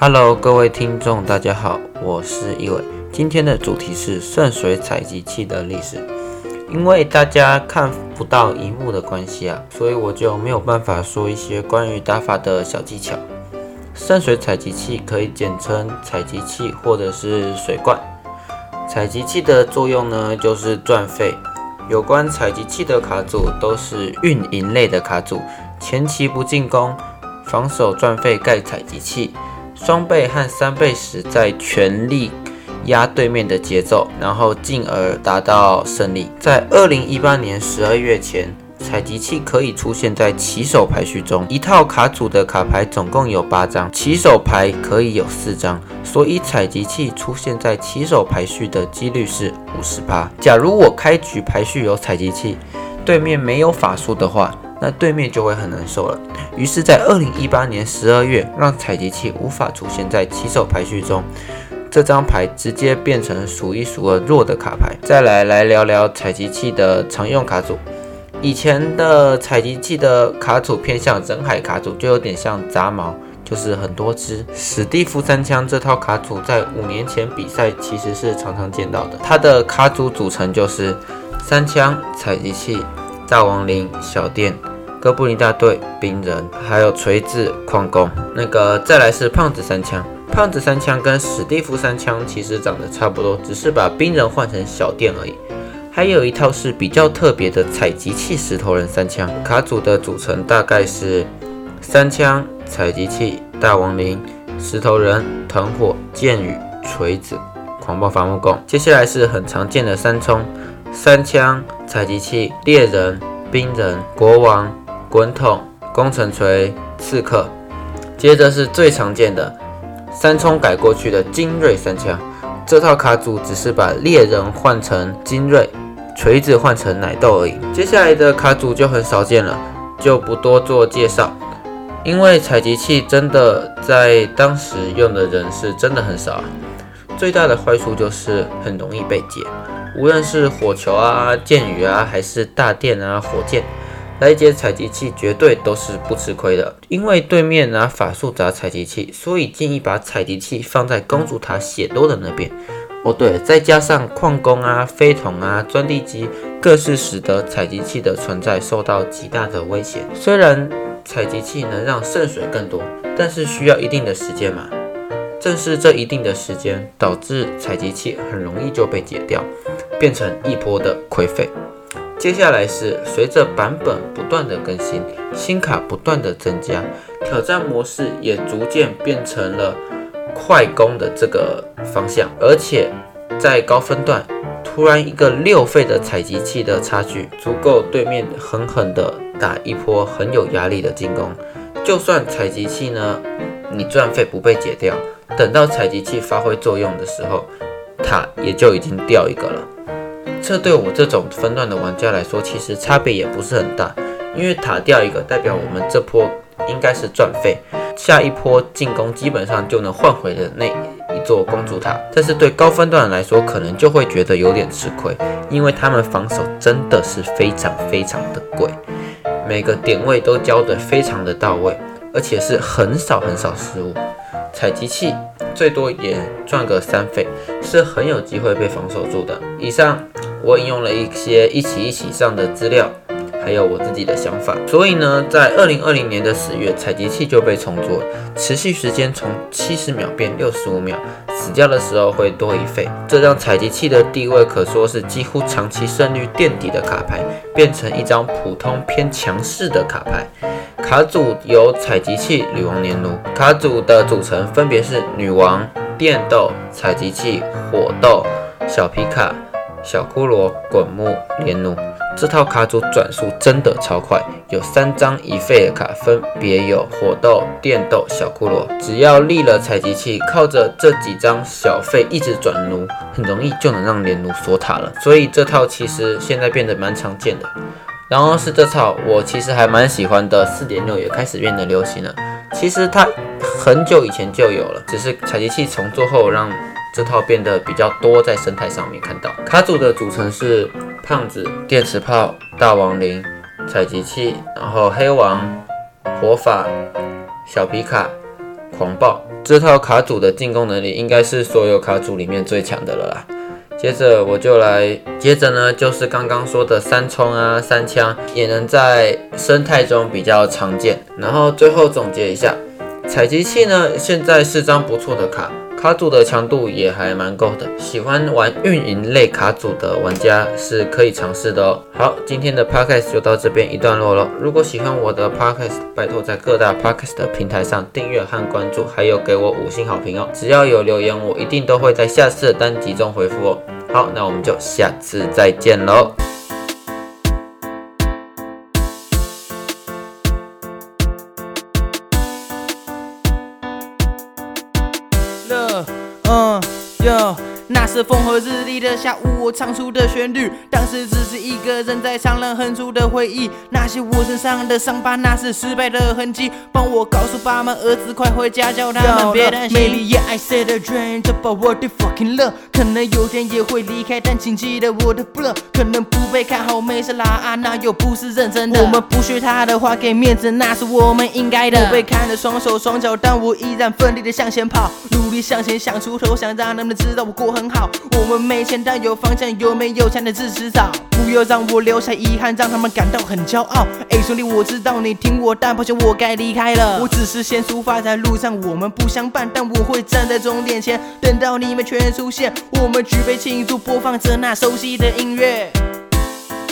Hello，各位听众，大家好，我是一伟。今天的主题是圣水采集器的历史。因为大家看不到荧幕的关系啊，所以我就没有办法说一些关于打法的小技巧。圣水采集器可以简称采集器或者是水罐。采集器的作用呢，就是赚费。有关采集器的卡组都是运营类的卡组，前期不进攻，防守赚费盖采集器，双倍和三倍时再全力压对面的节奏，然后进而达到胜利。在二零一八年十二月前，采集器可以出现在起手排序中。一套卡组的卡牌总共有八张，起手牌可以有四张，所以采集器出现在起手排序的几率是五十八。假如我开局排序有采集器，对面没有法术的话，那对面就会很难受了。于是，在二零一八年十二月，让采集器无法出现在起手排序中，这张牌直接变成数一数二弱的卡牌。再来来聊聊采集器的常用卡组。以前的采集器的卡组偏向人海卡组，就有点像杂毛，就是很多只。史蒂夫三枪这套卡组在五年前比赛其实是常常见到的。它的卡组组成就是三枪、采集器、大亡灵、小店、哥布林大队、冰人，还有锤子、矿工。那个再来是胖子三枪，胖子三枪跟史蒂夫三枪其实长得差不多，只是把冰人换成小店而已。还有一套是比较特别的采集器石头人三枪卡组的组成大概是三枪、采集器、大亡灵、石头人、藤火、剑雨、锤子、狂暴伐木工。接下来是很常见的三冲：三枪、采集器、猎人、冰人、国王、滚筒、工程锤、刺客。接着是最常见的三冲改过去的精锐三枪，这套卡组只是把猎人换成精锐。锤子换成奶豆而已。接下来的卡组就很少见了，就不多做介绍。因为采集器真的在当时用的人是真的很少啊。最大的坏处就是很容易被解，无论是火球啊、箭雨啊，还是大电啊、火箭，来解采集器绝对都是不吃亏的。因为对面拿法术砸采集器，所以建议把采集器放在公主塔血多的那边。哦，对，再加上矿工啊、飞桶啊、钻地机，各是使得采集器的存在受到极大的威胁。虽然采集器能让圣水更多，但是需要一定的时间嘛。正是这一定的时间，导致采集器很容易就被解掉，变成一波的亏费。接下来是随着版本不断的更新，新卡不断的增加，挑战模式也逐渐变成了。快攻的这个方向，而且在高分段突然一个六费的采集器的差距，足够对面狠狠的打一波很有压力的进攻。就算采集器呢，你赚费不被解掉，等到采集器发挥作用的时候，塔也就已经掉一个了。这对我这种分段的玩家来说，其实差别也不是很大，因为塔掉一个代表我们这波应该是赚费。下一波进攻基本上就能换回的那一座公主塔，但是对高分段来说，可能就会觉得有点吃亏，因为他们防守真的是非常非常的贵，每个点位都交得非常的到位，而且是很少很少失误。采集器最多也赚个三费，是很有机会被防守住的。以上我引用了一些一起一起上的资料。还有我自己的想法，所以呢，在二零二零年的十月，采集器就被重做，持续时间从七十秒变六十五秒，死掉的时候会多一费，这让采集器的地位可说是几乎长期胜率垫底的卡牌，变成一张普通偏强势的卡牌。卡组由采集器、女王、黏奴，卡组的组成分别是女王、电斗、采集器、火斗、小皮卡、小骷髅、滚木、黏奴。这套卡组转速真的超快，有三张一费的卡，分别有火斗、电斗、小骷髅。只要立了采集器，靠着这几张小费一直转奴，很容易就能让连奴锁塔了。所以这套其实现在变得蛮常见的。然后是这套我其实还蛮喜欢的四点六也开始变得流行了。其实它很久以前就有了，只是采集器重做后让这套变得比较多，在生态上面看到。卡组的组成是。胖子、电磁炮、大亡灵、采集器，然后黑王、火法、小皮卡、狂暴，这套卡组的进攻能力应该是所有卡组里面最强的了啦。接着我就来，接着呢就是刚刚说的三冲啊、三枪，也能在生态中比较常见。然后最后总结一下，采集器呢现在是张不错的卡。卡组的强度也还蛮够的，喜欢玩运营类卡组的玩家是可以尝试的哦。好，今天的 podcast 就到这边一段落了。如果喜欢我的 podcast，拜托在各大 podcast 的平台上订阅和关注，还有给我五星好评哦。只要有留言，我一定都会在下次的单集中回复哦。好，那我们就下次再见喽。uh, yeah. 那是风和日丽的下午，我唱出的旋律，当时只是一个人在唱，人哼出的回忆。那些我身上的伤疤，那是失败的痕迹。帮我告诉爸妈，儿子快回家，叫他们别担心。Maybe yeah, I said a dream about what they fucking love。可能有天也会离开，但请记得我的 blood。可能不被看好，没事啦啊，那又不是认真的。我们不学他的话，给面子，那是我们应该的。我被看得双手双脚，但我依然奋力的向前跑。努力向前想出头，想让他们知道我过很好。我们没钱，但有方向，有没有钱的自己找。不要让我留下遗憾，让他们感到很骄傲。哎，兄弟，我知道你听我，但抱歉，我该离开了。我只是先出发，在路上我们不相伴，但我会站在终点前，等到你们全出现。我们举杯庆祝，播放着那熟悉的音乐。